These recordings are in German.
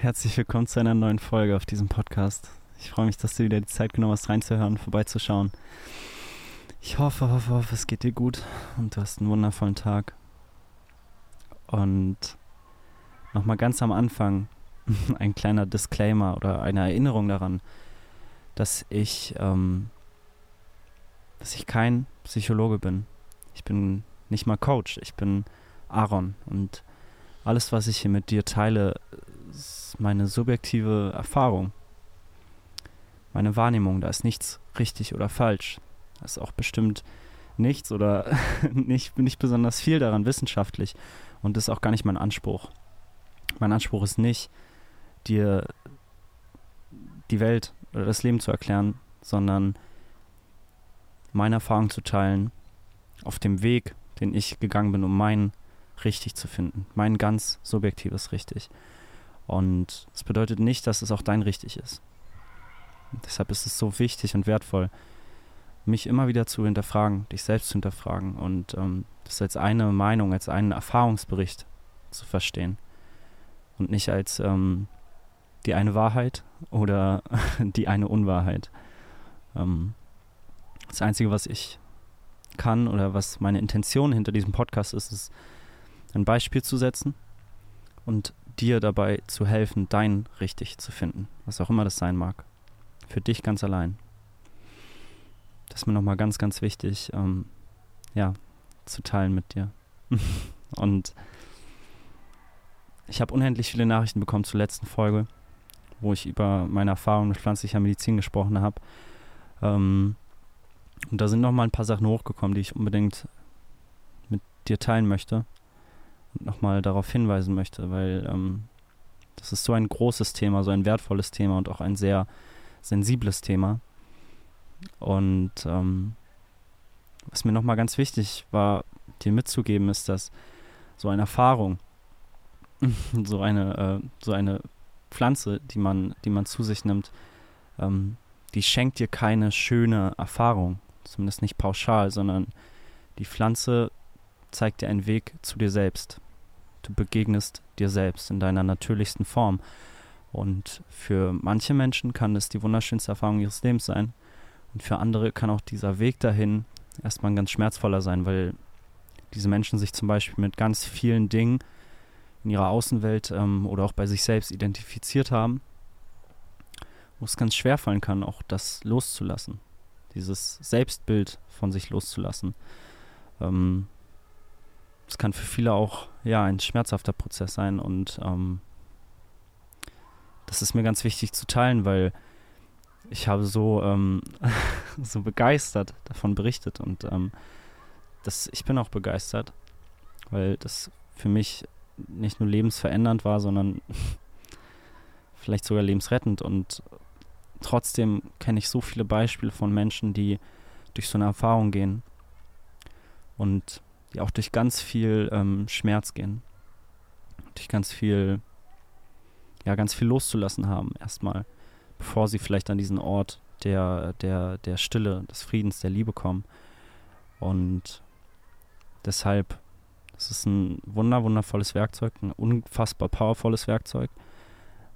Herzlich willkommen zu einer neuen Folge auf diesem Podcast. Ich freue mich, dass du wieder die Zeit genommen hast, reinzuhören, vorbeizuschauen. Ich hoffe, hoffe, hoffe, es geht dir gut und du hast einen wundervollen Tag. Und nochmal ganz am Anfang ein kleiner Disclaimer oder eine Erinnerung daran, dass ich, ähm, dass ich kein Psychologe bin. Ich bin nicht mal Coach, ich bin Aaron und alles, was ich hier mit dir teile, ist meine subjektive Erfahrung, meine Wahrnehmung. Da ist nichts richtig oder falsch. Da ist auch bestimmt nichts oder nicht, nicht besonders viel daran wissenschaftlich. Und das ist auch gar nicht mein Anspruch. Mein Anspruch ist nicht, dir die Welt oder das Leben zu erklären, sondern meine Erfahrung zu teilen auf dem Weg, den ich gegangen bin, um meinen richtig zu finden. Mein ganz subjektives richtig. Und es bedeutet nicht, dass es auch dein richtig ist. Deshalb ist es so wichtig und wertvoll, mich immer wieder zu hinterfragen, dich selbst zu hinterfragen und ähm, das als eine Meinung, als einen Erfahrungsbericht zu verstehen und nicht als ähm, die eine Wahrheit oder die eine Unwahrheit. Ähm, das Einzige, was ich kann oder was meine Intention hinter diesem Podcast ist, ist ein Beispiel zu setzen und dir dabei zu helfen, dein richtig zu finden, was auch immer das sein mag. Für dich ganz allein. Das ist mir nochmal ganz, ganz wichtig, ähm, ja, zu teilen mit dir. und ich habe unendlich viele Nachrichten bekommen zur letzten Folge, wo ich über meine Erfahrungen mit pflanzlicher Medizin gesprochen habe. Ähm, und da sind nochmal ein paar Sachen hochgekommen, die ich unbedingt mit dir teilen möchte nochmal darauf hinweisen möchte, weil ähm, das ist so ein großes Thema, so ein wertvolles Thema und auch ein sehr sensibles Thema. Und ähm, was mir nochmal ganz wichtig war, dir mitzugeben, ist, dass so eine Erfahrung, so eine, äh, so eine Pflanze, die man, die man zu sich nimmt, ähm, die schenkt dir keine schöne Erfahrung, zumindest nicht pauschal, sondern die Pflanze zeigt dir einen Weg zu dir selbst. Du begegnest dir selbst in deiner natürlichsten Form. Und für manche Menschen kann es die wunderschönste Erfahrung ihres Lebens sein. Und für andere kann auch dieser Weg dahin erstmal ein ganz schmerzvoller sein, weil diese Menschen sich zum Beispiel mit ganz vielen Dingen in ihrer Außenwelt ähm, oder auch bei sich selbst identifiziert haben, wo es ganz schwer fallen kann, auch das loszulassen, dieses Selbstbild von sich loszulassen. Ähm, es kann für viele auch ja ein schmerzhafter Prozess sein und ähm, das ist mir ganz wichtig zu teilen, weil ich habe so ähm, so begeistert davon berichtet und ähm, das, ich bin auch begeistert, weil das für mich nicht nur lebensverändernd war, sondern vielleicht sogar lebensrettend und trotzdem kenne ich so viele Beispiele von Menschen, die durch so eine Erfahrung gehen und die auch durch ganz viel ähm, Schmerz gehen. Durch ganz viel, ja, ganz viel loszulassen haben, erstmal, bevor sie vielleicht an diesen Ort der, der, der Stille, des Friedens, der Liebe kommen. Und deshalb, es ist ein wunder, wundervolles Werkzeug, ein unfassbar powervolles Werkzeug.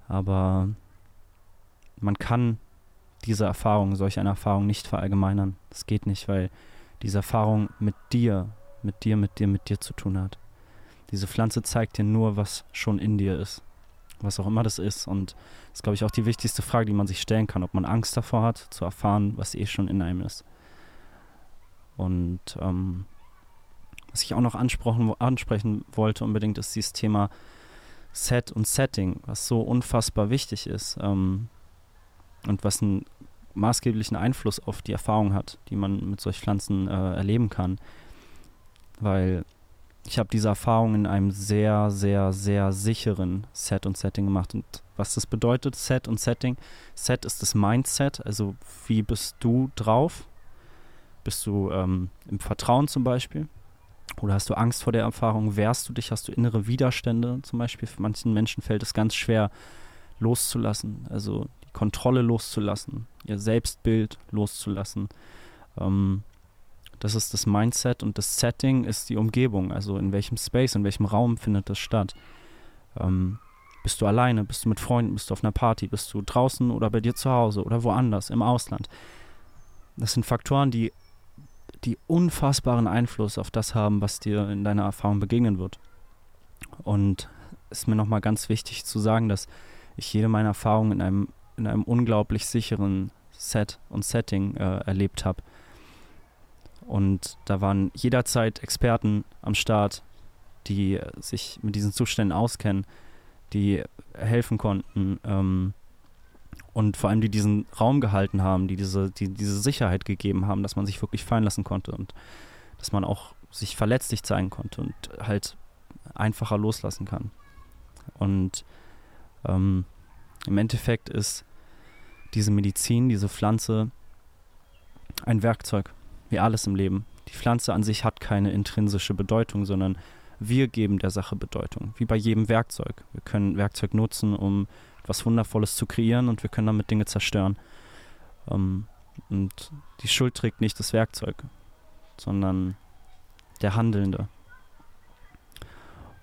Aber man kann diese Erfahrung, solch eine Erfahrung nicht verallgemeinern. Das geht nicht, weil diese Erfahrung mit dir mit dir, mit dir, mit dir zu tun hat. Diese Pflanze zeigt dir nur, was schon in dir ist. Was auch immer das ist. Und das ist, glaube ich, auch die wichtigste Frage, die man sich stellen kann, ob man Angst davor hat, zu erfahren, was eh schon in einem ist. Und ähm, was ich auch noch ansprechen wollte unbedingt, ist dieses Thema Set und Setting, was so unfassbar wichtig ist ähm, und was einen maßgeblichen Einfluss auf die Erfahrung hat, die man mit solchen Pflanzen äh, erleben kann weil ich habe diese Erfahrung in einem sehr, sehr, sehr sicheren Set und Setting gemacht. Und was das bedeutet, Set und Setting, Set ist das Mindset, also wie bist du drauf? Bist du ähm, im Vertrauen zum Beispiel? Oder hast du Angst vor der Erfahrung? Wehrst du dich? Hast du innere Widerstände zum Beispiel? Für manchen Menschen fällt es ganz schwer loszulassen, also die Kontrolle loszulassen, ihr Selbstbild loszulassen. Ähm, das ist das Mindset und das Setting ist die Umgebung, also in welchem Space, in welchem Raum findet das statt. Ähm, Bist du alleine? Bist du mit Freunden? Bist du auf einer Party? Bist du draußen oder bei dir zu Hause oder woanders, im Ausland? Das sind Faktoren, die, die unfassbaren Einfluss auf das haben, was dir in deiner Erfahrung begegnen wird. Und es ist mir nochmal ganz wichtig zu sagen, dass ich jede meiner Erfahrungen in einem, in einem unglaublich sicheren Set und Setting äh, erlebt habe. Und da waren jederzeit Experten am Start, die sich mit diesen Zuständen auskennen, die helfen konnten ähm, und vor allem die diesen Raum gehalten haben, die diese, die diese Sicherheit gegeben haben, dass man sich wirklich fallen lassen konnte und dass man auch sich verletzlich zeigen konnte und halt einfacher loslassen kann. Und ähm, im Endeffekt ist diese Medizin, diese Pflanze ein Werkzeug, wie alles im Leben. Die Pflanze an sich hat keine intrinsische Bedeutung, sondern wir geben der Sache Bedeutung, wie bei jedem Werkzeug. Wir können Werkzeug nutzen, um etwas Wundervolles zu kreieren und wir können damit Dinge zerstören. Ähm, und die Schuld trägt nicht das Werkzeug, sondern der Handelnde.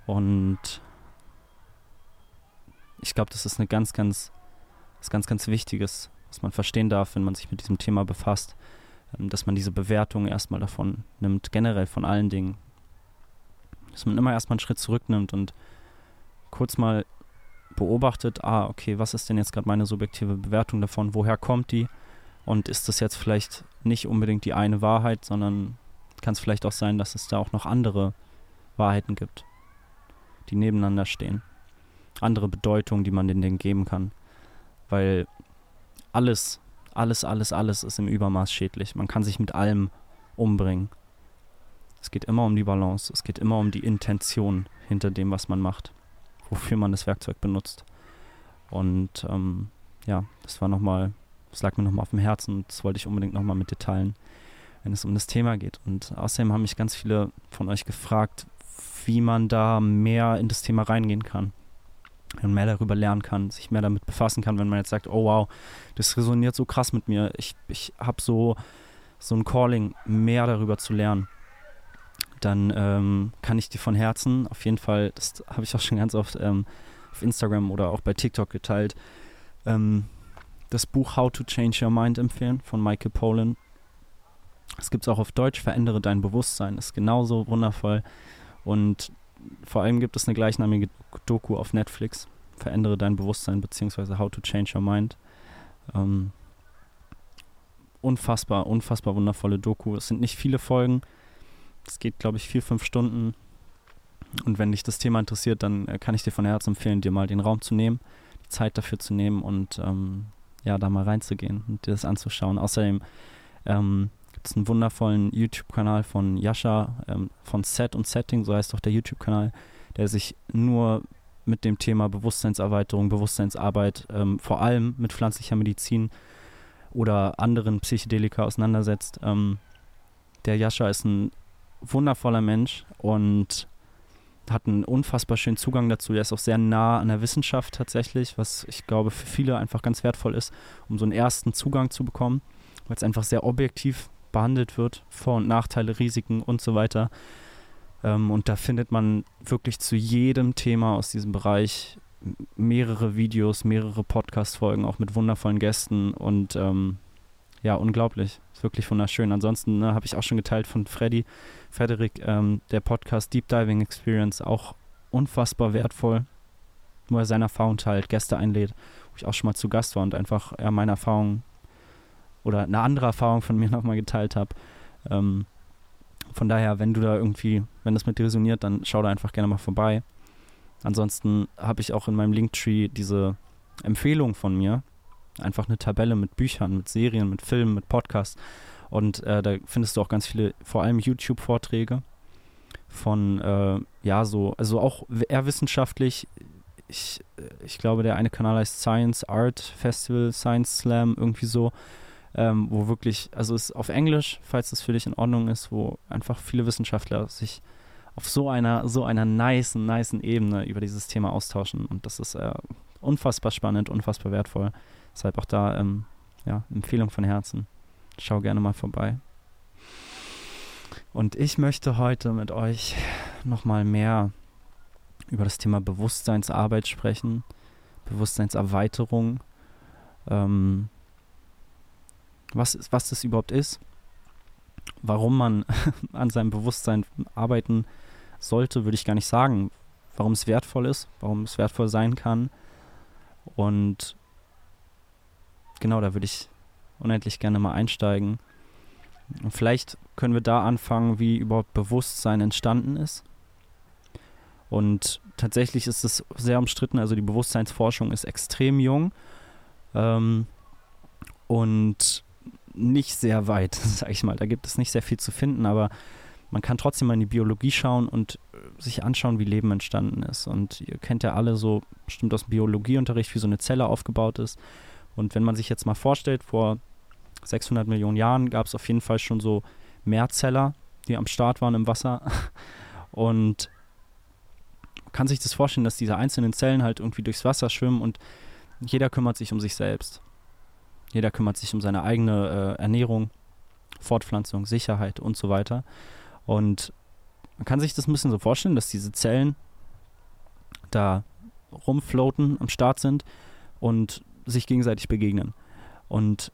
Und ich glaube, das ist eine ganz, ganz, was ganz, ganz Wichtiges, was man verstehen darf, wenn man sich mit diesem Thema befasst, dass man diese Bewertung erstmal davon nimmt, generell von allen Dingen. Dass man immer erstmal einen Schritt zurücknimmt und kurz mal beobachtet, ah, okay, was ist denn jetzt gerade meine subjektive Bewertung davon, woher kommt die und ist das jetzt vielleicht nicht unbedingt die eine Wahrheit, sondern kann es vielleicht auch sein, dass es da auch noch andere Wahrheiten gibt, die nebeneinander stehen andere Bedeutung, die man den Dingen geben kann. Weil alles, alles, alles, alles ist im Übermaß schädlich. Man kann sich mit allem umbringen. Es geht immer um die Balance, es geht immer um die Intention hinter dem, was man macht, wofür man das Werkzeug benutzt. Und ähm, ja, das war nochmal, das lag mir nochmal auf dem Herzen und das wollte ich unbedingt nochmal mit dir teilen, wenn es um das Thema geht. Und außerdem haben mich ganz viele von euch gefragt, wie man da mehr in das Thema reingehen kann und mehr darüber lernen kann, sich mehr damit befassen kann, wenn man jetzt sagt, oh wow, das resoniert so krass mit mir, ich, ich habe so, so ein Calling, mehr darüber zu lernen, dann ähm, kann ich dir von Herzen, auf jeden Fall, das habe ich auch schon ganz oft ähm, auf Instagram oder auch bei TikTok geteilt, ähm, das Buch How to Change Your Mind empfehlen von Michael Pollan. Es gibt es auch auf Deutsch, Verändere dein Bewusstsein, ist genauso wundervoll. Und vor allem gibt es eine gleichnamige Doku auf Netflix, Verändere dein Bewusstsein beziehungsweise How to Change Your Mind. Ähm, unfassbar, unfassbar wundervolle Doku. Es sind nicht viele Folgen. Es geht, glaube ich, vier, fünf Stunden. Und wenn dich das Thema interessiert, dann äh, kann ich dir von Herzen empfehlen, dir mal den Raum zu nehmen, die Zeit dafür zu nehmen und ähm, ja, da mal reinzugehen und dir das anzuschauen. Außerdem ähm, gibt es einen wundervollen YouTube-Kanal von Yasha, ähm, von Set und Setting, so heißt auch der YouTube-Kanal, der sich nur mit dem Thema Bewusstseinserweiterung, Bewusstseinsarbeit, ähm, vor allem mit pflanzlicher Medizin oder anderen Psychedelika auseinandersetzt. Ähm, der Yasha ist ein wundervoller Mensch und hat einen unfassbar schönen Zugang dazu. Er ist auch sehr nah an der Wissenschaft tatsächlich, was ich glaube für viele einfach ganz wertvoll ist, um so einen ersten Zugang zu bekommen, weil es einfach sehr objektiv behandelt wird, Vor- und Nachteile, Risiken und so weiter. Ähm, und da findet man wirklich zu jedem Thema aus diesem Bereich mehrere Videos, mehrere Podcast-Folgen, auch mit wundervollen Gästen und ähm, ja, unglaublich. Ist wirklich wunderschön. Ansonsten ne, habe ich auch schon geteilt von Freddy, Frederik, ähm, der Podcast Deep Diving Experience, auch unfassbar wertvoll, wo er seine Erfahrung teilt, Gäste einlädt, wo ich auch schon mal zu Gast war und einfach ja, meine Erfahrungen oder eine andere Erfahrung von mir nochmal geteilt habe. Ähm, von daher, wenn du da irgendwie, wenn das mit dir resoniert, dann schau da einfach gerne mal vorbei. Ansonsten habe ich auch in meinem Linktree diese Empfehlung von mir. Einfach eine Tabelle mit Büchern, mit Serien, mit Filmen, mit Podcasts. Und äh, da findest du auch ganz viele, vor allem YouTube-Vorträge von, äh, ja, so, also auch eher wissenschaftlich. Ich, äh, ich glaube, der eine Kanal heißt Science Art Festival, Science Slam, irgendwie so ähm, wo wirklich, also ist auf Englisch, falls das für dich in Ordnung ist, wo einfach viele Wissenschaftler sich auf so einer, so einer nice, nice Ebene über dieses Thema austauschen. Und das ist äh, unfassbar spannend, unfassbar wertvoll. Deshalb auch da, ähm, ja, Empfehlung von Herzen. Schau gerne mal vorbei. Und ich möchte heute mit euch nochmal mehr über das Thema Bewusstseinsarbeit sprechen, Bewusstseinserweiterung, ähm, was, was das überhaupt ist, warum man an seinem Bewusstsein arbeiten sollte, würde ich gar nicht sagen. Warum es wertvoll ist, warum es wertvoll sein kann. Und genau, da würde ich unendlich gerne mal einsteigen. Und vielleicht können wir da anfangen, wie überhaupt Bewusstsein entstanden ist. Und tatsächlich ist es sehr umstritten, also die Bewusstseinsforschung ist extrem jung ähm, und nicht sehr weit, sag ich mal. Da gibt es nicht sehr viel zu finden, aber man kann trotzdem mal in die Biologie schauen und äh, sich anschauen, wie Leben entstanden ist. Und ihr kennt ja alle so bestimmt aus dem Biologieunterricht, wie so eine Zelle aufgebaut ist. Und wenn man sich jetzt mal vorstellt, vor 600 Millionen Jahren gab es auf jeden Fall schon so Mehrzeller, die am Start waren im Wasser. Und kann sich das vorstellen, dass diese einzelnen Zellen halt irgendwie durchs Wasser schwimmen und jeder kümmert sich um sich selbst. Jeder kümmert sich um seine eigene äh, Ernährung, Fortpflanzung, Sicherheit und so weiter. Und man kann sich das ein bisschen so vorstellen, dass diese Zellen da rumfloaten, am Start sind und sich gegenseitig begegnen. Und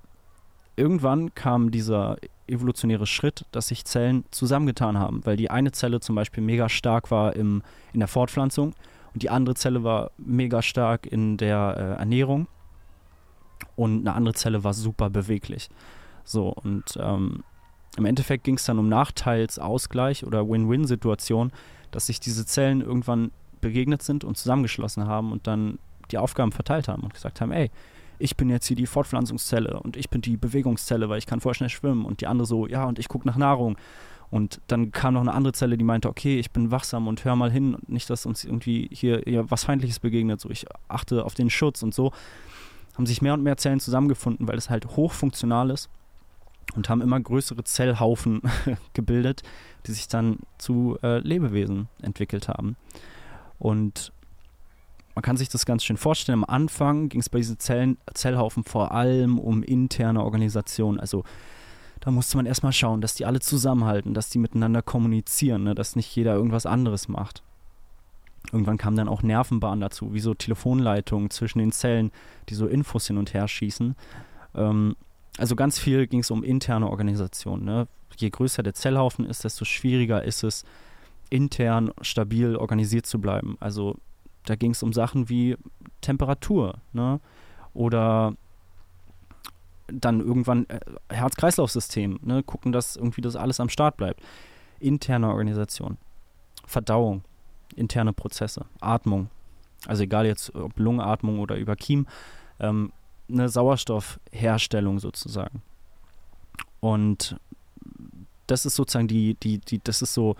irgendwann kam dieser evolutionäre Schritt, dass sich Zellen zusammengetan haben, weil die eine Zelle zum Beispiel mega stark war im, in der Fortpflanzung und die andere Zelle war mega stark in der äh, Ernährung und eine andere Zelle war super beweglich. So, und ähm, im Endeffekt ging es dann um Nachteilsausgleich oder Win-Win-Situation, dass sich diese Zellen irgendwann begegnet sind und zusammengeschlossen haben und dann die Aufgaben verteilt haben und gesagt haben, ey, ich bin jetzt hier die Fortpflanzungszelle und ich bin die Bewegungszelle, weil ich kann voll schnell schwimmen und die andere so, ja, und ich gucke nach Nahrung. Und dann kam noch eine andere Zelle, die meinte, okay, ich bin wachsam und hör mal hin, nicht, dass uns irgendwie hier, hier was Feindliches begegnet, so ich achte auf den Schutz und so. Haben sich mehr und mehr Zellen zusammengefunden, weil es halt hochfunktional ist und haben immer größere Zellhaufen gebildet, die sich dann zu äh, Lebewesen entwickelt haben. Und man kann sich das ganz schön vorstellen. Am Anfang ging es bei diesen Zellen, Zellhaufen vor allem um interne Organisation. Also da musste man erstmal schauen, dass die alle zusammenhalten, dass die miteinander kommunizieren, ne? dass nicht jeder irgendwas anderes macht. Irgendwann kamen dann auch Nervenbahnen dazu, wie so Telefonleitungen zwischen den Zellen, die so Infos hin und her schießen. Ähm, also ganz viel ging es um interne Organisation. Ne? Je größer der Zellhaufen ist, desto schwieriger ist es, intern stabil organisiert zu bleiben. Also da ging es um Sachen wie Temperatur, ne? Oder dann irgendwann äh, Herz-Kreislauf-System, ne? Gucken, dass irgendwie das alles am Start bleibt. Interne Organisation, Verdauung, interne Prozesse, Atmung. Also egal jetzt ob Lungenatmung oder über Kiem, ähm, eine Sauerstoffherstellung sozusagen. Und das ist sozusagen die, die, die, das ist so,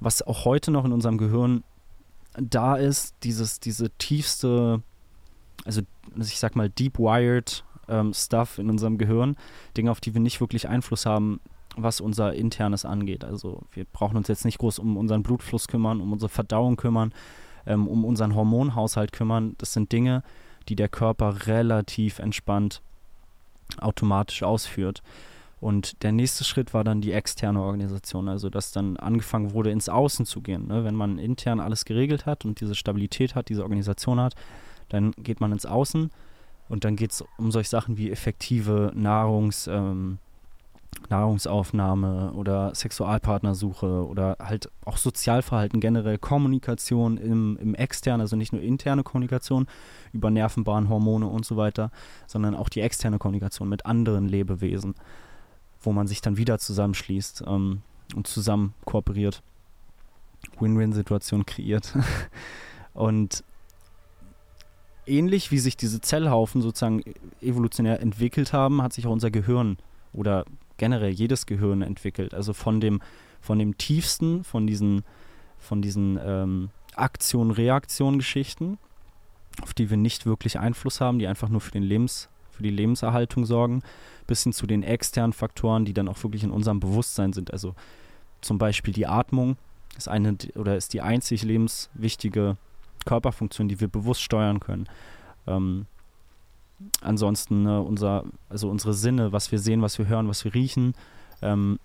was auch heute noch in unserem Gehirn da ist, dieses, diese tiefste, also ich sag mal, deep wired ähm, Stuff in unserem Gehirn, Dinge, auf die wir nicht wirklich Einfluss haben, was unser Internes angeht. Also wir brauchen uns jetzt nicht groß um unseren Blutfluss kümmern, um unsere Verdauung kümmern, ähm, um unseren Hormonhaushalt kümmern. Das sind Dinge, die der Körper relativ entspannt automatisch ausführt. Und der nächste Schritt war dann die externe Organisation, also dass dann angefangen wurde, ins Außen zu gehen. Ne? Wenn man intern alles geregelt hat und diese Stabilität hat, diese Organisation hat, dann geht man ins Außen und dann geht es um solche Sachen wie effektive Nahrungs, ähm, Nahrungsaufnahme oder Sexualpartnersuche oder halt auch Sozialverhalten generell, Kommunikation im, im externen, also nicht nur interne Kommunikation über Nervenbahnen, Hormone und so weiter, sondern auch die externe Kommunikation mit anderen Lebewesen wo man sich dann wieder zusammenschließt ähm, und zusammen kooperiert. Win-Win-Situation kreiert. und ähnlich wie sich diese Zellhaufen sozusagen evolutionär entwickelt haben, hat sich auch unser Gehirn oder generell jedes Gehirn entwickelt. Also von dem, von dem tiefsten, von diesen, von diesen ähm, Aktion-Reaktion-Geschichten, auf die wir nicht wirklich Einfluss haben, die einfach nur für den Lebens, für die Lebenserhaltung sorgen, bis hin zu den externen Faktoren, die dann auch wirklich in unserem Bewusstsein sind. Also zum Beispiel die Atmung ist eine oder ist die einzig lebenswichtige Körperfunktion, die wir bewusst steuern können. Ähm, ansonsten ne, unser, also unsere Sinne, was wir sehen, was wir hören, was wir riechen, ähm,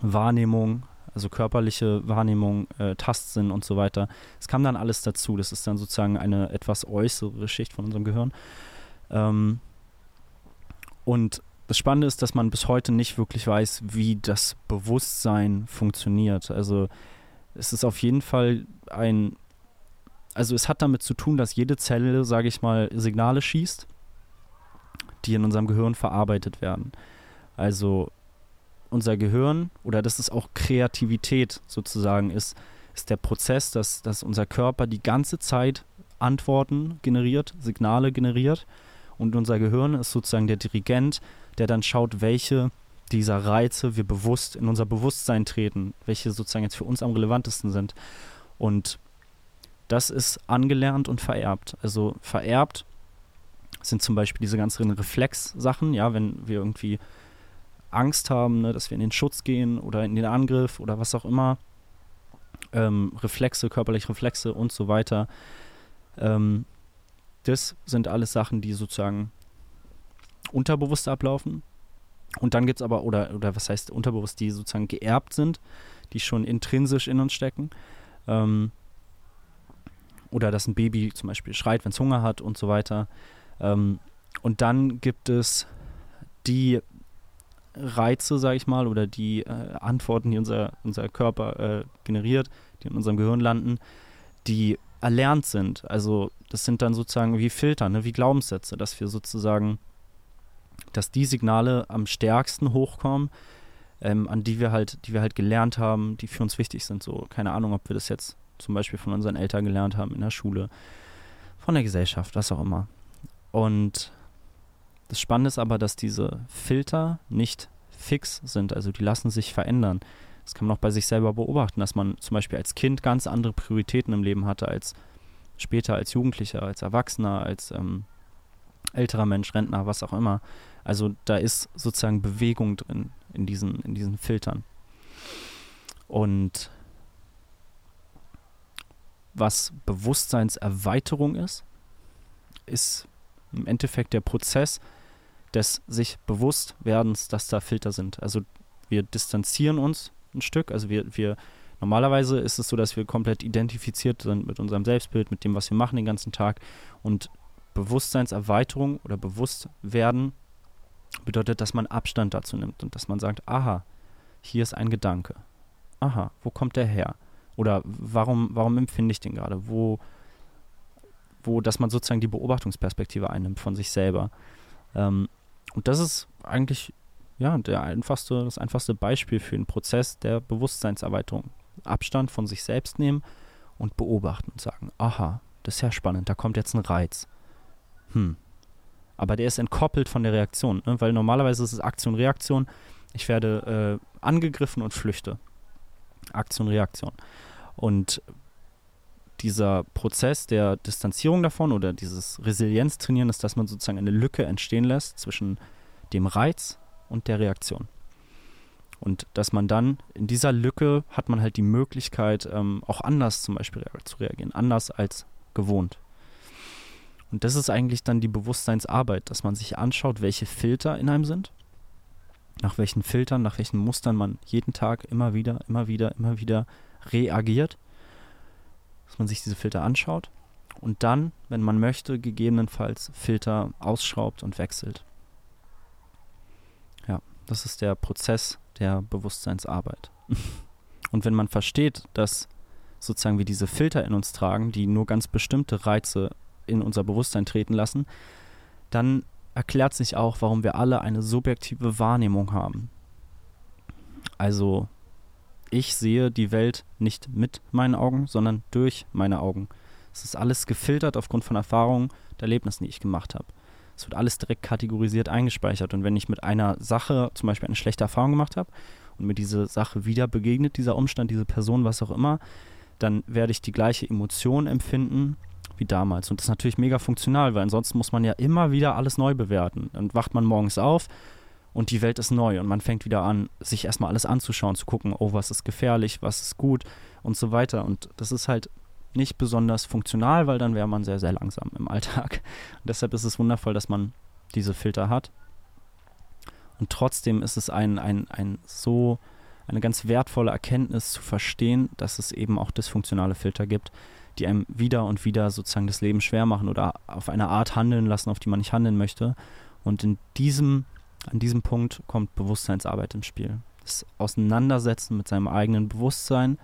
Wahrnehmung, also körperliche Wahrnehmung, äh, Tastsinn und so weiter. Es kam dann alles dazu. Das ist dann sozusagen eine etwas äußere Schicht von unserem Gehirn. Ähm, und das Spannende ist, dass man bis heute nicht wirklich weiß, wie das Bewusstsein funktioniert. Also es ist auf jeden Fall ein, also es hat damit zu tun, dass jede Zelle, sage ich mal, Signale schießt, die in unserem Gehirn verarbeitet werden. Also unser Gehirn oder das ist auch Kreativität sozusagen ist, ist der Prozess, dass, dass unser Körper die ganze Zeit Antworten generiert, Signale generiert und unser Gehirn ist sozusagen der Dirigent, der dann schaut, welche dieser Reize wir bewusst in unser Bewusstsein treten, welche sozusagen jetzt für uns am relevantesten sind. Und das ist angelernt und vererbt. Also vererbt sind zum Beispiel diese ganzen Reflexsachen, ja, wenn wir irgendwie Angst haben, ne, dass wir in den Schutz gehen oder in den Angriff oder was auch immer. Ähm, Reflexe, körperliche Reflexe und so weiter. Ähm, das sind alles Sachen, die sozusagen unterbewusst ablaufen. Und dann gibt es aber, oder, oder was heißt unterbewusst, die sozusagen geerbt sind, die schon intrinsisch in uns stecken. Ähm, oder dass ein Baby zum Beispiel schreit, wenn es Hunger hat und so weiter. Ähm, und dann gibt es die Reize, sage ich mal, oder die äh, Antworten, die unser, unser Körper äh, generiert, die in unserem Gehirn landen, die erlernt sind. Also das sind dann sozusagen wie Filter, ne, wie Glaubenssätze, dass wir sozusagen, dass die Signale am stärksten hochkommen, ähm, an die wir halt, die wir halt gelernt haben, die für uns wichtig sind. So, keine Ahnung, ob wir das jetzt zum Beispiel von unseren Eltern gelernt haben in der Schule, von der Gesellschaft, was auch immer. Und das Spannende ist aber, dass diese Filter nicht fix sind, also die lassen sich verändern. Das kann man auch bei sich selber beobachten, dass man zum Beispiel als Kind ganz andere Prioritäten im Leben hatte als später als Jugendlicher, als Erwachsener, als ähm, älterer Mensch, Rentner, was auch immer. Also da ist sozusagen Bewegung drin in diesen, in diesen Filtern. Und was Bewusstseinserweiterung ist, ist im Endeffekt der Prozess des sich Bewusstwerdens, dass da Filter sind. Also wir distanzieren uns ein Stück, also wir, wir Normalerweise ist es so, dass wir komplett identifiziert sind mit unserem Selbstbild, mit dem, was wir machen den ganzen Tag. Und Bewusstseinserweiterung oder Bewusstwerden bedeutet, dass man Abstand dazu nimmt und dass man sagt, aha, hier ist ein Gedanke. Aha, wo kommt der her? Oder warum, warum empfinde ich den gerade? Wo, wo, dass man sozusagen die Beobachtungsperspektive einnimmt von sich selber. Ähm, und das ist eigentlich ja, der einfachste, das einfachste Beispiel für einen Prozess der Bewusstseinserweiterung. Abstand von sich selbst nehmen und beobachten und sagen, aha, das ist ja spannend, da kommt jetzt ein Reiz. Hm. Aber der ist entkoppelt von der Reaktion, ne? weil normalerweise ist es Aktion-Reaktion. Ich werde äh, angegriffen und flüchte. Aktion-Reaktion. Und dieser Prozess der Distanzierung davon oder dieses Resilienztrainieren ist, dass man sozusagen eine Lücke entstehen lässt zwischen dem Reiz und der Reaktion. Und dass man dann in dieser Lücke hat man halt die Möglichkeit, ähm, auch anders zum Beispiel zu reagieren, anders als gewohnt. Und das ist eigentlich dann die Bewusstseinsarbeit, dass man sich anschaut, welche Filter in einem sind, nach welchen Filtern, nach welchen Mustern man jeden Tag immer wieder, immer wieder, immer wieder reagiert, dass man sich diese Filter anschaut und dann, wenn man möchte, gegebenenfalls Filter ausschraubt und wechselt. Ja, das ist der Prozess, der Bewusstseinsarbeit. Und wenn man versteht, dass sozusagen wir diese Filter in uns tragen, die nur ganz bestimmte Reize in unser Bewusstsein treten lassen, dann erklärt sich auch, warum wir alle eine subjektive Wahrnehmung haben. Also ich sehe die Welt nicht mit meinen Augen, sondern durch meine Augen. Es ist alles gefiltert aufgrund von Erfahrungen und Erlebnissen, die ich gemacht habe. Es wird alles direkt kategorisiert eingespeichert. Und wenn ich mit einer Sache zum Beispiel eine schlechte Erfahrung gemacht habe und mir diese Sache wieder begegnet, dieser Umstand, diese Person, was auch immer, dann werde ich die gleiche Emotion empfinden wie damals. Und das ist natürlich mega funktional, weil ansonsten muss man ja immer wieder alles neu bewerten. Dann wacht man morgens auf und die Welt ist neu und man fängt wieder an, sich erstmal alles anzuschauen, zu gucken, oh, was ist gefährlich, was ist gut und so weiter. Und das ist halt nicht besonders funktional, weil dann wäre man sehr, sehr langsam im Alltag. Und deshalb ist es wundervoll, dass man diese Filter hat. Und trotzdem ist es ein, ein, ein so eine ganz wertvolle Erkenntnis zu verstehen, dass es eben auch dysfunktionale Filter gibt, die einem wieder und wieder sozusagen das Leben schwer machen oder auf eine Art handeln lassen, auf die man nicht handeln möchte. Und in diesem, an diesem Punkt kommt Bewusstseinsarbeit ins Spiel. Das Auseinandersetzen mit seinem eigenen Bewusstsein,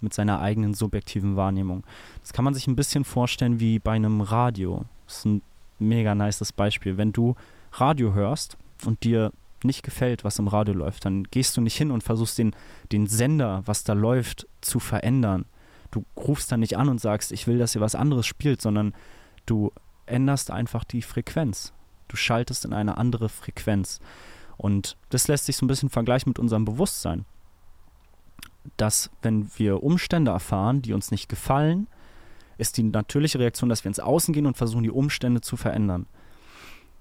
mit seiner eigenen subjektiven Wahrnehmung. Das kann man sich ein bisschen vorstellen wie bei einem Radio. Das ist ein mega nices Beispiel. Wenn du Radio hörst und dir nicht gefällt, was im Radio läuft, dann gehst du nicht hin und versuchst den, den Sender, was da läuft, zu verändern. Du rufst dann nicht an und sagst, ich will, dass ihr was anderes spielt, sondern du änderst einfach die Frequenz. Du schaltest in eine andere Frequenz. Und das lässt sich so ein bisschen vergleichen mit unserem Bewusstsein. Dass, wenn wir Umstände erfahren, die uns nicht gefallen, ist die natürliche Reaktion, dass wir ins Außen gehen und versuchen, die Umstände zu verändern.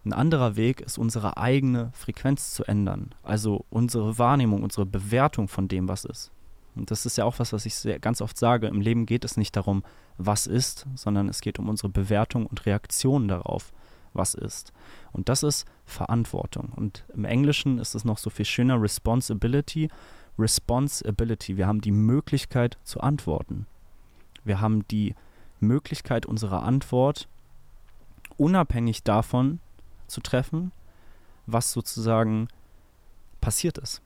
Ein anderer Weg ist, unsere eigene Frequenz zu ändern, also unsere Wahrnehmung, unsere Bewertung von dem, was ist. Und das ist ja auch was, was ich sehr, ganz oft sage. Im Leben geht es nicht darum, was ist, sondern es geht um unsere Bewertung und Reaktion darauf, was ist. Und das ist Verantwortung. Und im Englischen ist es noch so viel schöner, Responsibility. Responsibility. Wir haben die Möglichkeit zu antworten. Wir haben die Möglichkeit, unsere Antwort unabhängig davon zu treffen, was sozusagen passiert ist.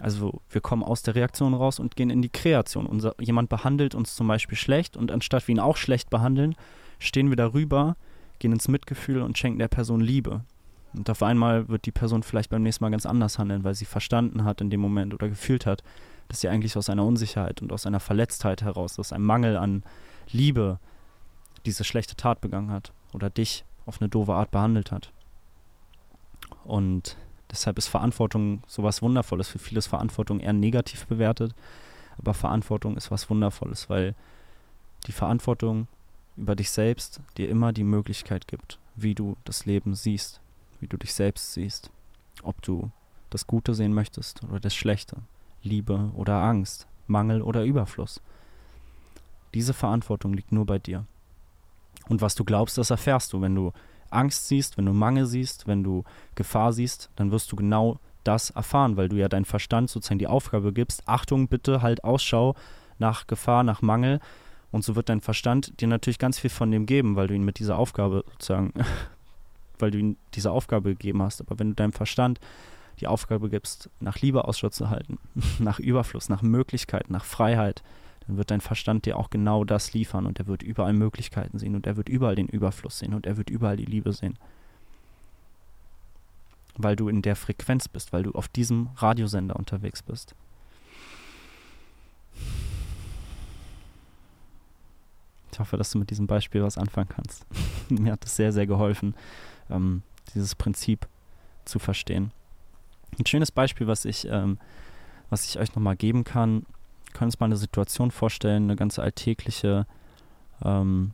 Also wir kommen aus der Reaktion raus und gehen in die Kreation. Unser, jemand behandelt uns zum Beispiel schlecht und anstatt wir ihn auch schlecht behandeln, stehen wir darüber, gehen ins Mitgefühl und schenken der Person Liebe. Und auf einmal wird die Person vielleicht beim nächsten Mal ganz anders handeln, weil sie verstanden hat in dem Moment oder gefühlt hat, dass sie eigentlich aus einer Unsicherheit und aus einer Verletztheit heraus, aus einem Mangel an Liebe diese schlechte Tat begangen hat oder dich auf eine doofe Art behandelt hat. Und deshalb ist Verantwortung sowas Wundervolles. Für viele ist Verantwortung eher negativ bewertet, aber Verantwortung ist was Wundervolles, weil die Verantwortung über dich selbst dir immer die Möglichkeit gibt, wie du das Leben siehst, wie du dich selbst siehst. Ob du das Gute sehen möchtest oder das Schlechte, Liebe oder Angst, Mangel oder Überfluss. Diese Verantwortung liegt nur bei dir. Und was du glaubst, das erfährst du. Wenn du Angst siehst, wenn du Mangel siehst, wenn du Gefahr siehst, dann wirst du genau das erfahren, weil du ja deinen Verstand sozusagen die Aufgabe gibst, Achtung, bitte halt Ausschau nach Gefahr, nach Mangel. Und so wird dein Verstand dir natürlich ganz viel von dem geben, weil du ihn mit dieser Aufgabe sozusagen, weil du ihm diese Aufgabe gegeben hast. Aber wenn du deinem Verstand die Aufgabe gibst, nach Liebe Ausschau zu halten, nach Überfluss, nach Möglichkeit, nach Freiheit, dann wird dein Verstand dir auch genau das liefern und er wird überall Möglichkeiten sehen und er wird überall den Überfluss sehen und er wird überall die Liebe sehen. Weil du in der Frequenz bist, weil du auf diesem Radiosender unterwegs bist. Ich hoffe, dass du mit diesem Beispiel was anfangen kannst. Mir hat es sehr, sehr geholfen, ähm, dieses Prinzip zu verstehen. Ein schönes Beispiel, was ich, ähm, was ich euch nochmal geben kann, können uns mal eine Situation vorstellen, eine ganz alltägliche. Ähm,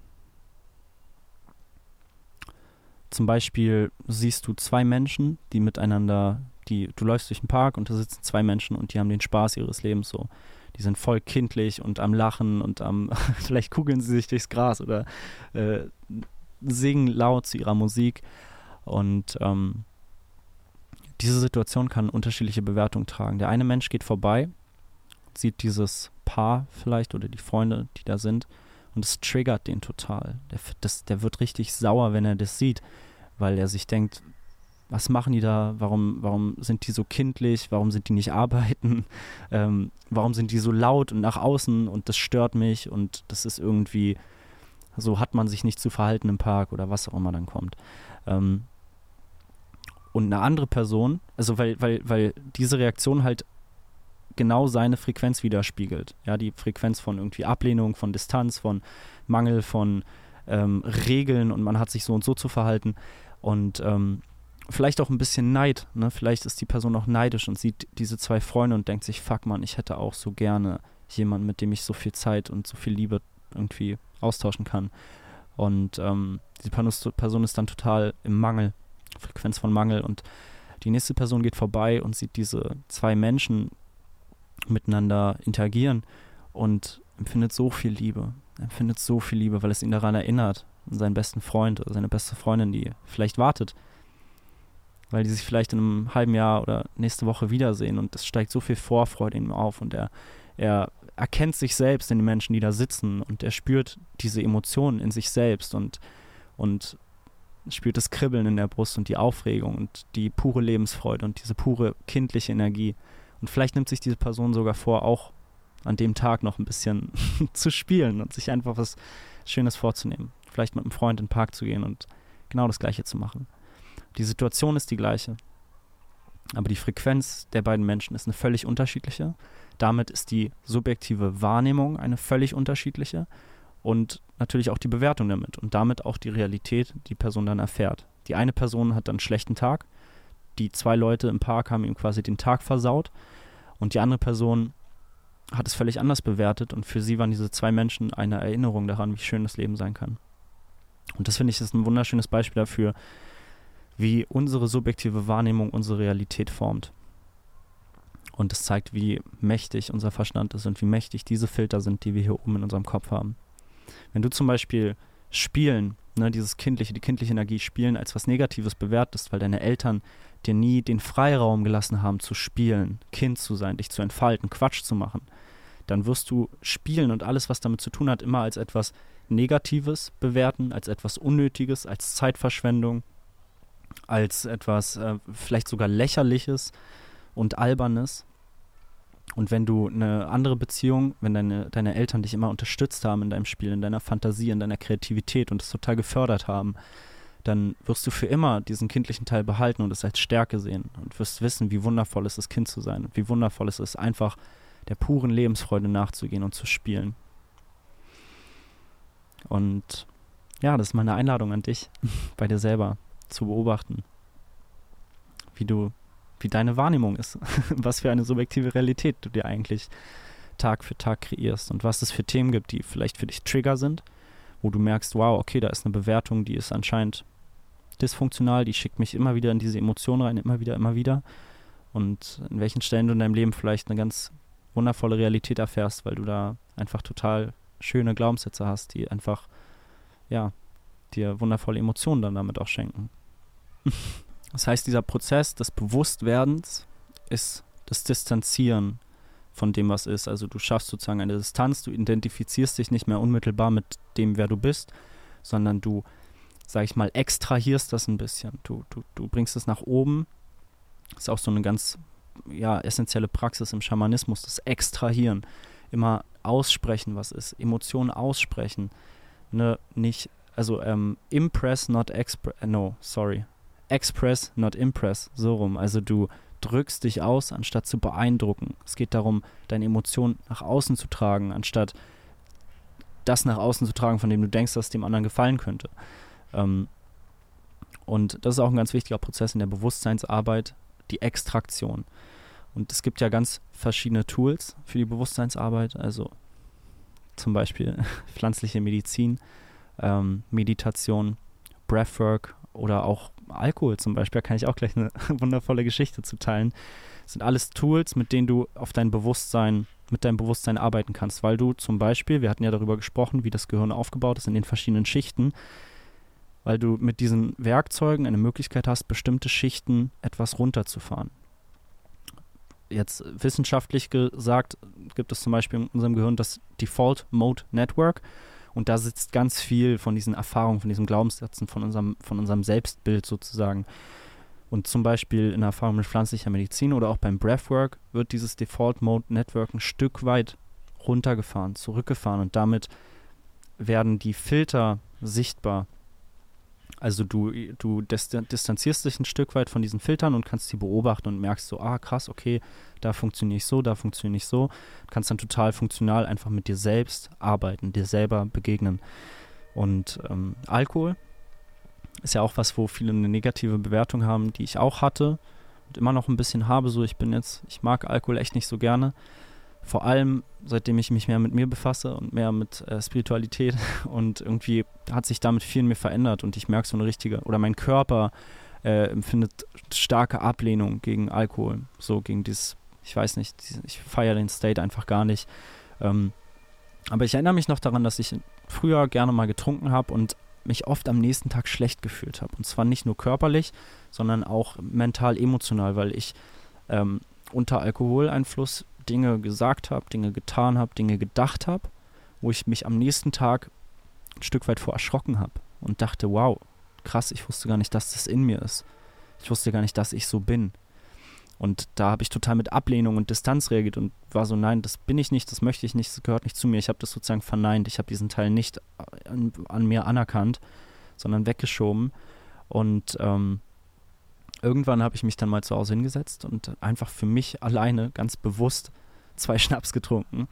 zum Beispiel siehst du zwei Menschen, die miteinander, die, du läufst durch den Park und da sitzen zwei Menschen und die haben den Spaß ihres Lebens so. Die sind voll kindlich und am Lachen und am, vielleicht kugeln sie sich durchs Gras oder äh, singen laut zu ihrer Musik. Und ähm, diese Situation kann unterschiedliche Bewertungen tragen. Der eine Mensch geht vorbei sieht dieses Paar vielleicht oder die Freunde, die da sind, und es triggert den total. Der, das, der wird richtig sauer, wenn er das sieht, weil er sich denkt, was machen die da? Warum, warum sind die so kindlich? Warum sind die nicht arbeiten? Ähm, warum sind die so laut und nach außen und das stört mich und das ist irgendwie, so hat man sich nicht zu verhalten im Park oder was auch immer dann kommt. Ähm, und eine andere Person, also weil, weil, weil diese Reaktion halt genau seine Frequenz widerspiegelt. Ja, die Frequenz von irgendwie Ablehnung, von Distanz, von Mangel von ähm, Regeln und man hat sich so und so zu verhalten. Und ähm, vielleicht auch ein bisschen Neid. Ne? Vielleicht ist die Person auch neidisch und sieht diese zwei Freunde und denkt sich, fuck man, ich hätte auch so gerne jemanden, mit dem ich so viel Zeit und so viel Liebe irgendwie austauschen kann. Und ähm, die Person ist dann total im Mangel, Frequenz von Mangel. Und die nächste Person geht vorbei und sieht diese zwei Menschen miteinander interagieren und empfindet so viel Liebe. Empfindet so viel Liebe, weil es ihn daran erinnert, an seinen besten Freund oder seine beste Freundin, die vielleicht wartet. Weil die sich vielleicht in einem halben Jahr oder nächste Woche wiedersehen und es steigt so viel Vorfreude in ihm auf und er, er erkennt sich selbst in den Menschen, die da sitzen und er spürt diese Emotionen in sich selbst und, und spürt das Kribbeln in der Brust und die Aufregung und die pure Lebensfreude und diese pure kindliche Energie. Und vielleicht nimmt sich diese Person sogar vor, auch an dem Tag noch ein bisschen zu spielen und sich einfach was Schönes vorzunehmen. Vielleicht mit einem Freund in den Park zu gehen und genau das Gleiche zu machen. Die Situation ist die gleiche, aber die Frequenz der beiden Menschen ist eine völlig unterschiedliche. Damit ist die subjektive Wahrnehmung eine völlig unterschiedliche und natürlich auch die Bewertung damit und damit auch die Realität, die Person dann erfährt. Die eine Person hat dann einen schlechten Tag, die zwei Leute im Park haben ihm quasi den Tag versaut und die andere Person hat es völlig anders bewertet und für sie waren diese zwei Menschen eine Erinnerung daran, wie schön das Leben sein kann. Und das finde ich ist ein wunderschönes Beispiel dafür, wie unsere subjektive Wahrnehmung unsere Realität formt. Und es zeigt, wie mächtig unser Verstand ist und wie mächtig diese Filter sind, die wir hier oben in unserem Kopf haben. Wenn du zum Beispiel Spielen, ne, dieses kindliche, die kindliche Energie Spielen als was Negatives bewertest, weil deine Eltern dir nie den Freiraum gelassen haben zu spielen, Kind zu sein, dich zu entfalten, Quatsch zu machen, dann wirst du Spielen und alles, was damit zu tun hat, immer als etwas Negatives bewerten, als etwas Unnötiges, als Zeitverschwendung, als etwas äh, vielleicht sogar Lächerliches und Albernes. Und wenn du eine andere Beziehung, wenn deine, deine Eltern dich immer unterstützt haben in deinem Spiel, in deiner Fantasie, in deiner Kreativität und es total gefördert haben, dann wirst du für immer diesen kindlichen Teil behalten und es als Stärke sehen und wirst wissen, wie wundervoll es ist, Kind zu sein und wie wundervoll es ist, einfach der puren Lebensfreude nachzugehen und zu spielen. Und ja, das ist meine Einladung an dich, bei dir selber zu beobachten, wie du wie deine Wahrnehmung ist, was für eine subjektive Realität du dir eigentlich Tag für Tag kreierst und was es für Themen gibt, die vielleicht für dich Trigger sind, wo du merkst, wow, okay, da ist eine Bewertung, die ist anscheinend dysfunktional, die schickt mich immer wieder in diese Emotionen rein, immer wieder, immer wieder. Und in welchen Stellen du in deinem Leben vielleicht eine ganz wundervolle Realität erfährst, weil du da einfach total schöne Glaubenssätze hast, die einfach, ja, dir wundervolle Emotionen dann damit auch schenken. Das heißt, dieser Prozess des Bewusstwerdens ist das Distanzieren von dem, was ist. Also du schaffst sozusagen eine Distanz, du identifizierst dich nicht mehr unmittelbar mit dem, wer du bist, sondern du, sag ich mal, extrahierst das ein bisschen. Du, du, du bringst es nach oben. Das ist auch so eine ganz ja, essentielle Praxis im Schamanismus, das Extrahieren. Immer aussprechen, was ist. Emotionen aussprechen. Ne, nicht, also ähm, impress, not express, no, sorry, Express, not Impress, so rum. Also du drückst dich aus, anstatt zu beeindrucken. Es geht darum, deine Emotionen nach außen zu tragen, anstatt das nach außen zu tragen, von dem du denkst, dass es dem anderen gefallen könnte. Ähm, und das ist auch ein ganz wichtiger Prozess in der Bewusstseinsarbeit, die Extraktion. Und es gibt ja ganz verschiedene Tools für die Bewusstseinsarbeit, also zum Beispiel pflanzliche Medizin, ähm, Meditation, Breathwork oder auch Alkohol zum Beispiel, da kann ich auch gleich eine wundervolle Geschichte zu teilen. Sind alles Tools, mit denen du auf dein Bewusstsein, mit deinem Bewusstsein arbeiten kannst, weil du zum Beispiel, wir hatten ja darüber gesprochen, wie das Gehirn aufgebaut ist in den verschiedenen Schichten, weil du mit diesen Werkzeugen eine Möglichkeit hast, bestimmte Schichten etwas runterzufahren. Jetzt wissenschaftlich gesagt gibt es zum Beispiel in unserem Gehirn das Default Mode Network. Und da sitzt ganz viel von diesen Erfahrungen, von diesen Glaubenssätzen, von unserem, von unserem Selbstbild sozusagen. Und zum Beispiel in Erfahrung mit pflanzlicher Medizin oder auch beim Breathwork wird dieses Default Mode Network ein Stück weit runtergefahren, zurückgefahren und damit werden die Filter sichtbar, also du, du distanzierst dich ein Stück weit von diesen Filtern und kannst sie beobachten und merkst so, ah krass, okay, da funktioniere ich so, da funktioniere ich so. Du kannst dann total funktional einfach mit dir selbst arbeiten, dir selber begegnen. Und ähm, Alkohol ist ja auch was, wo viele eine negative Bewertung haben, die ich auch hatte und immer noch ein bisschen habe. So, ich bin jetzt, ich mag Alkohol echt nicht so gerne vor allem seitdem ich mich mehr mit mir befasse und mehr mit äh, Spiritualität und irgendwie hat sich damit viel in mir verändert und ich merke so eine richtige, oder mein Körper äh, empfindet starke Ablehnung gegen Alkohol, so gegen dieses, ich weiß nicht, ich feiere den State einfach gar nicht. Ähm, aber ich erinnere mich noch daran, dass ich früher gerne mal getrunken habe und mich oft am nächsten Tag schlecht gefühlt habe. Und zwar nicht nur körperlich, sondern auch mental, emotional, weil ich ähm, unter Alkoholeinfluss Dinge gesagt habe, Dinge getan habe, Dinge gedacht habe, wo ich mich am nächsten Tag ein Stück weit vor erschrocken habe und dachte, wow, krass, ich wusste gar nicht, dass das in mir ist. Ich wusste gar nicht, dass ich so bin. Und da habe ich total mit Ablehnung und Distanz reagiert und war so, nein, das bin ich nicht, das möchte ich nicht, das gehört nicht zu mir. Ich habe das sozusagen verneint, ich habe diesen Teil nicht an, an, mir anerkannt, sondern weggeschoben. Und ähm, irgendwann habe ich mich dann mal zu Hause hingesetzt und einfach für mich alleine ganz bewusst zwei Schnaps getrunken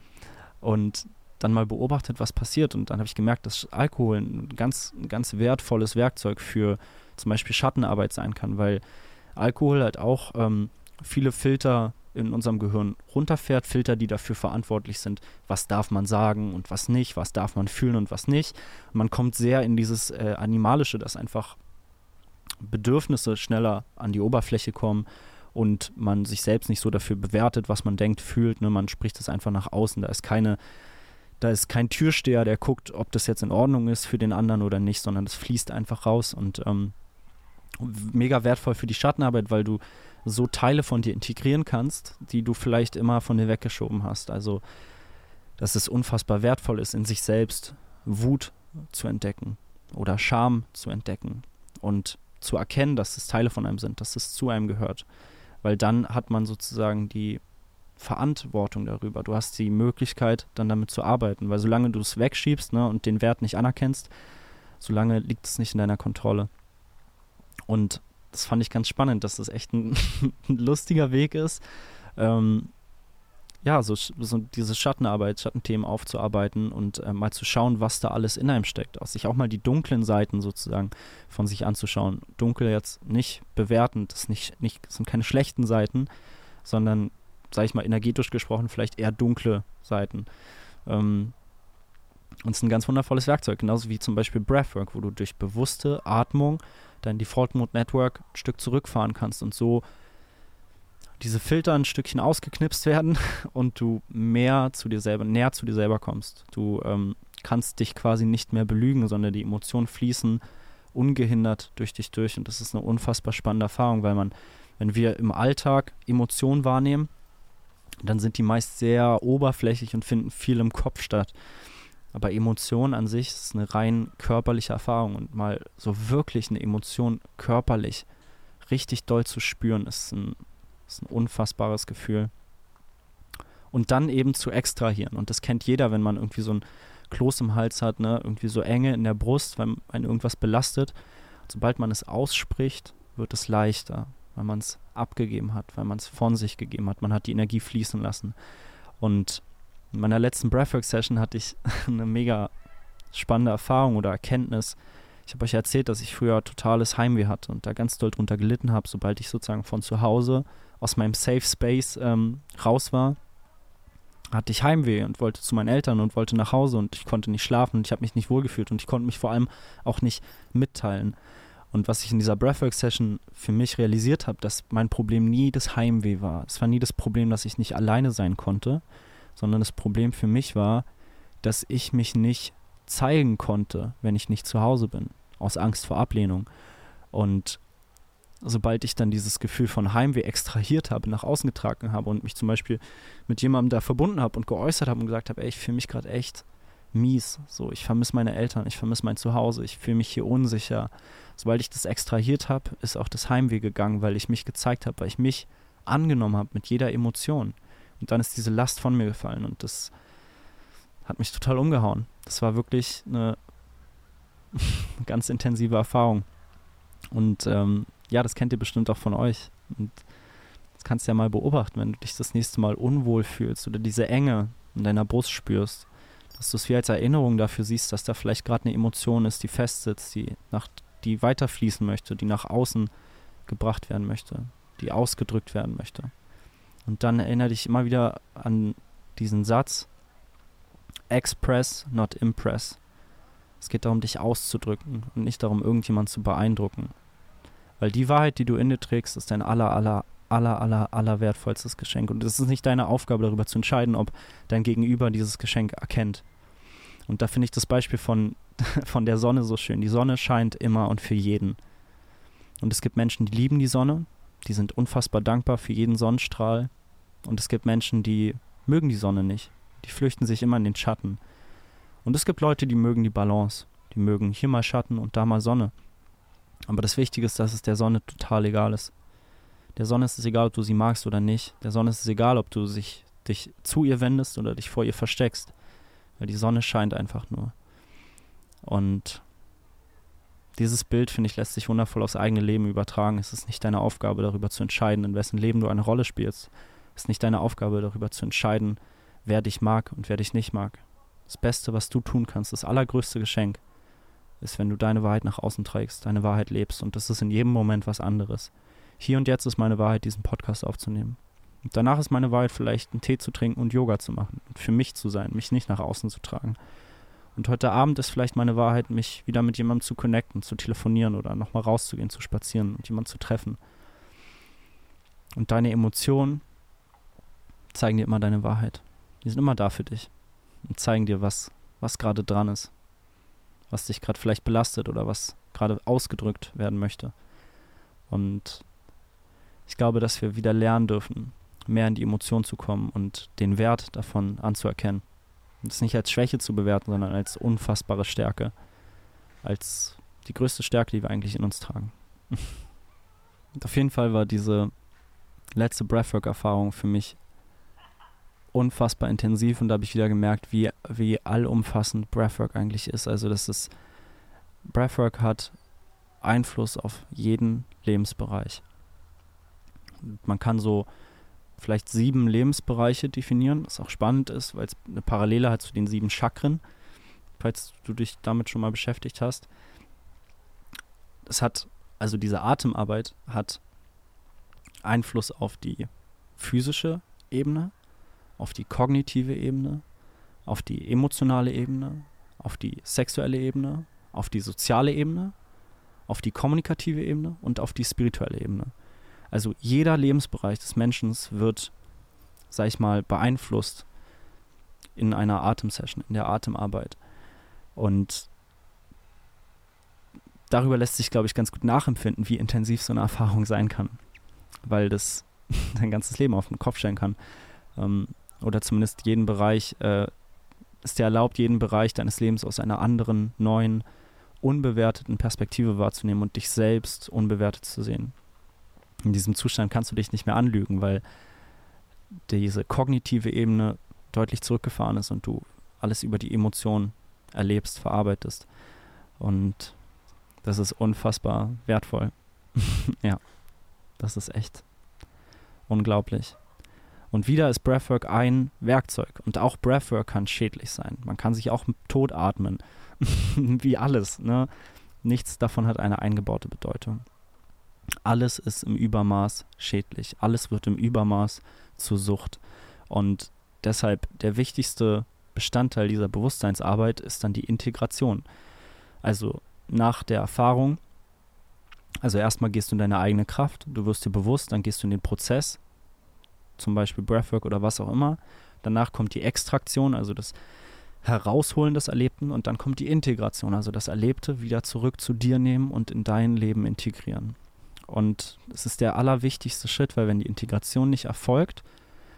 und dann mal beobachtet, was passiert. Und dann habe ich gemerkt, dass Alkohol ein ganz, ganz wertvolles Werkzeug für zum Beispiel Schattenarbeit sein kann, weil Alkohol halt auch ähm, viele Filter in unserem Gehirn runterfährt, Filter, die dafür verantwortlich sind, was darf man sagen und was nicht, was darf man fühlen und was nicht. Man kommt sehr in dieses äh, Animalische, dass einfach Bedürfnisse schneller an die Oberfläche kommen und man sich selbst nicht so dafür bewertet, was man denkt, fühlt. Ne? Man spricht es einfach nach außen. Da ist keine, da ist kein Türsteher, der guckt, ob das jetzt in Ordnung ist für den anderen oder nicht, sondern es fließt einfach raus und ähm, mega wertvoll für die Schattenarbeit, weil du so Teile von dir integrieren kannst, die du vielleicht immer von dir weggeschoben hast. Also, dass es unfassbar wertvoll ist, in sich selbst Wut zu entdecken oder Scham zu entdecken und zu erkennen, dass es Teile von einem sind, dass es zu einem gehört. Weil dann hat man sozusagen die Verantwortung darüber. Du hast die Möglichkeit, dann damit zu arbeiten. Weil solange du es wegschiebst ne, und den Wert nicht anerkennst, solange liegt es nicht in deiner Kontrolle. Und das fand ich ganz spannend, dass das echt ein, ein lustiger Weg ist, ähm, ja, so, so, diese Schattenarbeit, Schattenthemen aufzuarbeiten und äh, mal zu schauen, was da alles in einem steckt. Auch sich auch mal die dunklen Seiten sozusagen von sich anzuschauen. Dunkel jetzt nicht bewertend, das, nicht, nicht, sind keine schlechten Seiten, sondern, sage ich mal, energetisch gesprochen, vielleicht eher dunkle Seiten. Ähm, und es ist ein ganz wundervolles Werkzeug, genauso wie zum Beispiel Breathwork, wo du durch bewusste Atmung dein Default Mode Network ein Stück zurückfahren kannst und so diese Filter ein Stückchen ausgeknipst werden und du mehr zu dir selber, näher zu dir selber kommst. Du ähm, kannst dich quasi nicht mehr belügen, sondern die Emotionen fließen ungehindert durch dich durch und das ist eine unfassbar spannende Erfahrung, weil man, wenn wir im Alltag Emotionen wahrnehmen, dann sind die meist sehr oberflächlich und finden viel im Kopf statt. Aber Emotion an sich ist eine rein körperliche Erfahrung und mal so wirklich eine Emotion körperlich richtig doll zu spüren, ist ein, ist ein unfassbares Gefühl. Und dann eben zu extrahieren. Und das kennt jeder, wenn man irgendwie so ein Kloß im Hals hat, ne? irgendwie so Enge in der Brust, wenn einen irgendwas belastet. Sobald man es ausspricht, wird es leichter, weil man es abgegeben hat, weil man es von sich gegeben hat. Man hat die Energie fließen lassen. Und in meiner letzten Breathwork-Session hatte ich eine mega spannende Erfahrung oder Erkenntnis. Ich habe euch erzählt, dass ich früher totales Heimweh hatte und da ganz doll drunter gelitten habe, sobald ich sozusagen von zu Hause aus meinem Safe Space ähm, raus war, hatte ich Heimweh und wollte zu meinen Eltern und wollte nach Hause und ich konnte nicht schlafen und ich habe mich nicht wohlgefühlt und ich konnte mich vor allem auch nicht mitteilen. Und was ich in dieser Breathwork-Session für mich realisiert habe, dass mein Problem nie das Heimweh war. Es war nie das Problem, dass ich nicht alleine sein konnte, sondern das Problem für mich war, dass ich mich nicht zeigen konnte, wenn ich nicht zu Hause bin, aus Angst vor Ablehnung. Und sobald ich dann dieses Gefühl von Heimweh extrahiert habe, nach außen getragen habe und mich zum Beispiel mit jemandem da verbunden habe und geäußert habe und gesagt habe, ey, ich fühle mich gerade echt mies, so, ich vermisse meine Eltern, ich vermisse mein Zuhause, ich fühle mich hier unsicher. Sobald ich das extrahiert habe, ist auch das Heimweh gegangen, weil ich mich gezeigt habe, weil ich mich angenommen habe mit jeder Emotion. Und dann ist diese Last von mir gefallen und das hat mich total umgehauen. Das war wirklich eine ganz intensive Erfahrung. Und ähm, ja, das kennt ihr bestimmt auch von euch. Und das kannst du ja mal beobachten, wenn du dich das nächste Mal unwohl fühlst oder diese Enge in deiner Brust spürst, dass du es wie als Erinnerung dafür siehst, dass da vielleicht gerade eine Emotion ist, die festsitzt, die, nach, die weiterfließen möchte, die nach außen gebracht werden möchte, die ausgedrückt werden möchte. Und dann erinnere dich immer wieder an diesen Satz, express, not impress. Es geht darum, dich auszudrücken und nicht darum, irgendjemand zu beeindrucken. Weil die Wahrheit, die du in dir trägst, ist dein aller, aller, aller, aller, aller wertvollstes Geschenk. Und es ist nicht deine Aufgabe, darüber zu entscheiden, ob dein Gegenüber dieses Geschenk erkennt. Und da finde ich das Beispiel von, von der Sonne so schön. Die Sonne scheint immer und für jeden. Und es gibt Menschen, die lieben die Sonne, die sind unfassbar dankbar für jeden Sonnenstrahl. Und es gibt Menschen, die mögen die Sonne nicht. Die flüchten sich immer in den Schatten. Und es gibt Leute, die mögen die Balance. Die mögen hier mal Schatten und da mal Sonne. Aber das Wichtige ist, dass es der Sonne total egal ist. Der Sonne ist es egal, ob du sie magst oder nicht. Der Sonne ist es egal, ob du sich, dich zu ihr wendest oder dich vor ihr versteckst. Weil die Sonne scheint einfach nur. Und dieses Bild, finde ich, lässt sich wundervoll aufs eigene Leben übertragen. Es ist nicht deine Aufgabe, darüber zu entscheiden, in wessen Leben du eine Rolle spielst. Es ist nicht deine Aufgabe, darüber zu entscheiden, wer dich mag und wer dich nicht mag. Das Beste, was du tun kannst, das allergrößte Geschenk, ist, wenn du deine Wahrheit nach außen trägst, deine Wahrheit lebst. Und das ist in jedem Moment was anderes. Hier und jetzt ist meine Wahrheit, diesen Podcast aufzunehmen. Und danach ist meine Wahrheit vielleicht einen Tee zu trinken und Yoga zu machen. Für mich zu sein, mich nicht nach außen zu tragen. Und heute Abend ist vielleicht meine Wahrheit, mich wieder mit jemandem zu connecten, zu telefonieren oder nochmal rauszugehen, zu spazieren und jemanden zu treffen. Und deine Emotionen zeigen dir immer deine Wahrheit. Die sind immer da für dich und zeigen dir, was, was gerade dran ist, was dich gerade vielleicht belastet oder was gerade ausgedrückt werden möchte. Und ich glaube, dass wir wieder lernen dürfen, mehr in die Emotion zu kommen und den Wert davon anzuerkennen. Und es nicht als Schwäche zu bewerten, sondern als unfassbare Stärke. Als die größte Stärke, die wir eigentlich in uns tragen. und auf jeden Fall war diese letzte Breathwork-Erfahrung für mich unfassbar intensiv und da habe ich wieder gemerkt, wie, wie allumfassend Breathwork eigentlich ist. Also, dass es Breathwork hat Einfluss auf jeden Lebensbereich. Man kann so vielleicht sieben Lebensbereiche definieren, was auch spannend ist, weil es eine Parallele hat zu den sieben Chakren, falls du dich damit schon mal beschäftigt hast. Es hat, also diese Atemarbeit hat Einfluss auf die physische Ebene, auf die kognitive Ebene, auf die emotionale Ebene, auf die sexuelle Ebene, auf die soziale Ebene, auf die kommunikative Ebene und auf die spirituelle Ebene. Also jeder Lebensbereich des Menschen wird, sag ich mal, beeinflusst in einer Atemsession, in der Atemarbeit. Und darüber lässt sich, glaube ich, ganz gut nachempfinden, wie intensiv so eine Erfahrung sein kann, weil das dein ganzes Leben auf den Kopf stellen kann. Ähm, oder zumindest jeden Bereich, äh, es dir erlaubt, jeden Bereich deines Lebens aus einer anderen, neuen, unbewerteten Perspektive wahrzunehmen und dich selbst unbewertet zu sehen in diesem Zustand kannst du dich nicht mehr anlügen, weil diese kognitive Ebene deutlich zurückgefahren ist und du alles über die Emotionen erlebst, verarbeitest. Und das ist unfassbar wertvoll. ja, das ist echt unglaublich. Und wieder ist Breathwork ein Werkzeug. Und auch Breathwork kann schädlich sein. Man kann sich auch tot atmen. Wie alles. Ne? Nichts davon hat eine eingebaute Bedeutung. Alles ist im Übermaß schädlich. Alles wird im Übermaß zur Sucht. Und deshalb der wichtigste Bestandteil dieser Bewusstseinsarbeit ist dann die Integration. Also nach der Erfahrung, also erstmal gehst du in deine eigene Kraft, du wirst dir bewusst, dann gehst du in den Prozess, zum Beispiel Breathwork oder was auch immer. Danach kommt die Extraktion, also das Herausholen des Erlebten und dann kommt die Integration, also das Erlebte wieder zurück zu dir nehmen und in dein Leben integrieren. Und es ist der allerwichtigste Schritt, weil wenn die Integration nicht erfolgt,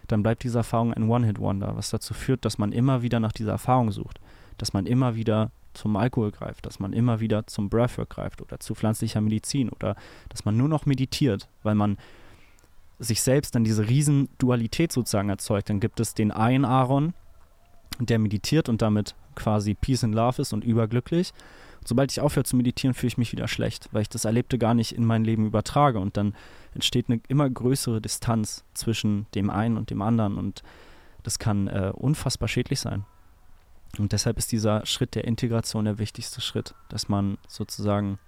dann bleibt diese Erfahrung ein One-Hit-Wonder, was dazu führt, dass man immer wieder nach dieser Erfahrung sucht, dass man immer wieder zum Alkohol greift, dass man immer wieder zum Breathwork greift oder zu pflanzlicher Medizin oder dass man nur noch meditiert, weil man sich selbst dann diese riesen Dualität sozusagen erzeugt. Dann gibt es den einen Aaron, der meditiert und damit quasi Peace and Love ist und überglücklich sobald ich aufhöre zu meditieren, fühle ich mich wieder schlecht, weil ich das Erlebte gar nicht in mein Leben übertrage. Und dann entsteht eine immer größere Distanz zwischen dem einen und dem anderen. Und das kann äh, unfassbar schädlich sein. Und deshalb ist dieser Schritt der Integration der wichtigste Schritt, dass man sozusagen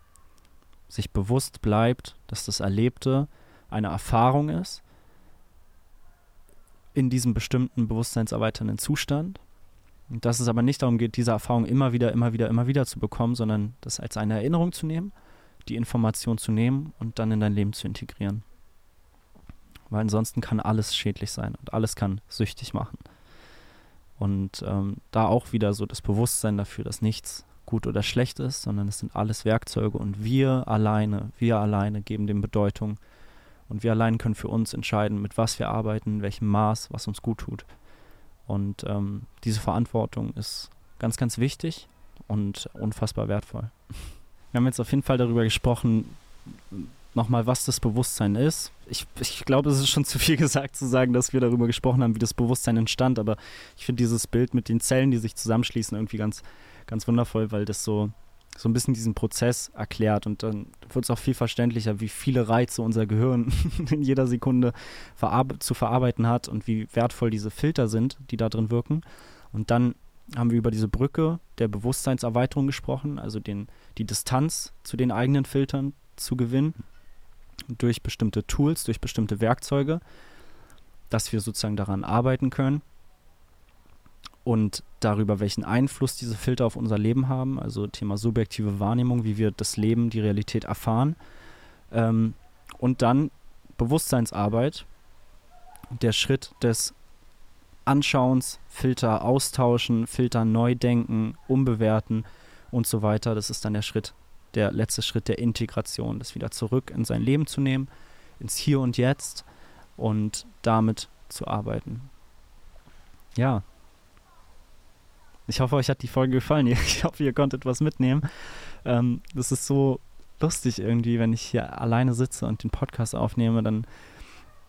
sich bewusst bleibt, dass das Erlebte eine Erfahrung ist in diesem bestimmten bewusstseinserweiternden Zustand und dass es aber nicht darum geht, diese Erfahrung immer wieder, immer wieder, immer wieder zu bekommen, sondern das als eine Erinnerung zu nehmen, die Information zu nehmen und dann in dein Leben zu integrieren. Weil ansonsten kann alles schädlich sein und alles kann süchtig machen. Und ähm, da auch wieder so das Bewusstsein dafür, dass nichts gut oder schlecht ist, sondern es sind alles Werkzeuge und wir alleine, wir alleine geben dem Bedeutung und wir allein können für uns entscheiden, mit was wir arbeiten, in welchem Maß, was uns gut tut. Und ähm, diese Verantwortung ist ganz, ganz wichtig und unfassbar wertvoll. Wir haben jetzt auf jeden Fall darüber gesprochen, nochmal, was das Bewusstsein ist. Ich, ich glaube, es ist schon zu viel gesagt zu sagen, dass wir darüber gesprochen haben, wie das Bewusstsein entstand, aber ich finde dieses Bild mit den Zellen, die sich zusammenschließen, irgendwie ganz, ganz wundervoll, weil das so, so ein bisschen diesen Prozess erklärt und dann wird es auch viel verständlicher, wie viele Reize unser Gehirn in jeder Sekunde verarbe zu verarbeiten hat und wie wertvoll diese Filter sind, die da drin wirken. Und dann haben wir über diese Brücke der Bewusstseinserweiterung gesprochen, also den, die Distanz zu den eigenen Filtern zu gewinnen durch bestimmte Tools, durch bestimmte Werkzeuge, dass wir sozusagen daran arbeiten können und darüber, welchen Einfluss diese Filter auf unser Leben haben, also Thema subjektive Wahrnehmung, wie wir das Leben, die Realität erfahren. Ähm, und dann Bewusstseinsarbeit, der Schritt des Anschauens, Filter austauschen, Filter neu denken, umbewerten und so weiter. Das ist dann der Schritt, der letzte Schritt der Integration, das wieder zurück in sein Leben zu nehmen, ins Hier und Jetzt und damit zu arbeiten. Ja, ich hoffe, euch hat die Folge gefallen. Ich hoffe, ihr konntet was mitnehmen. Ähm, das ist so lustig irgendwie, wenn ich hier alleine sitze und den Podcast aufnehme, dann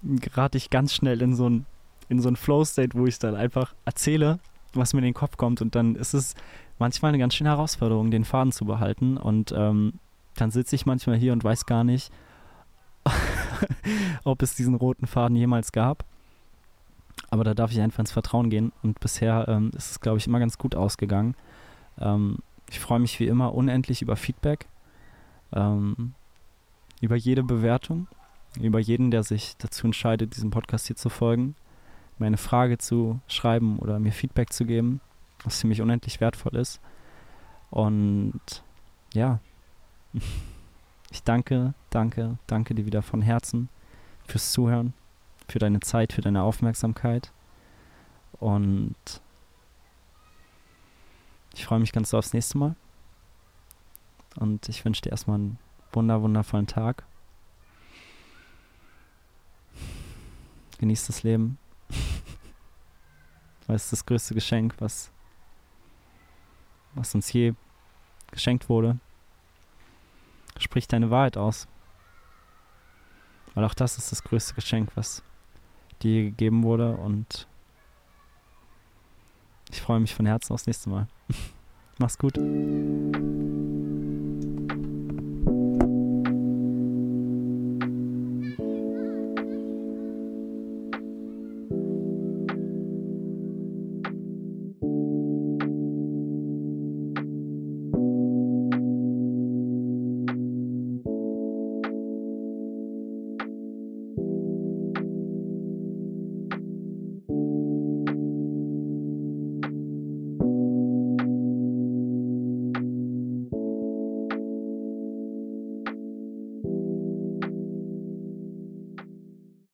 gerate ich ganz schnell in so ein, in so ein Flow-State, wo ich dann einfach erzähle, was mir in den Kopf kommt. Und dann ist es manchmal eine ganz schöne Herausforderung, den Faden zu behalten. Und ähm, dann sitze ich manchmal hier und weiß gar nicht, ob es diesen roten Faden jemals gab. Aber da darf ich einfach ins Vertrauen gehen und bisher ähm, ist es, glaube ich, immer ganz gut ausgegangen. Ähm, ich freue mich wie immer unendlich über Feedback, ähm, über jede Bewertung, über jeden, der sich dazu entscheidet, diesem Podcast hier zu folgen, mir eine Frage zu schreiben oder mir Feedback zu geben, was ziemlich unendlich wertvoll ist. Und ja, ich danke, danke, danke dir wieder von Herzen fürs Zuhören für deine Zeit, für deine Aufmerksamkeit. Und ich freue mich ganz so aufs nächste Mal. Und ich wünsche dir erstmal einen wunder, wundervollen Tag. Genieß das Leben. Weil es ist das größte Geschenk, was, was uns je geschenkt wurde. Sprich deine Wahrheit aus. Weil auch das ist das größte Geschenk, was dir gegeben wurde. Und ich freue mich von Herzen aufs nächste Mal. Mach's gut.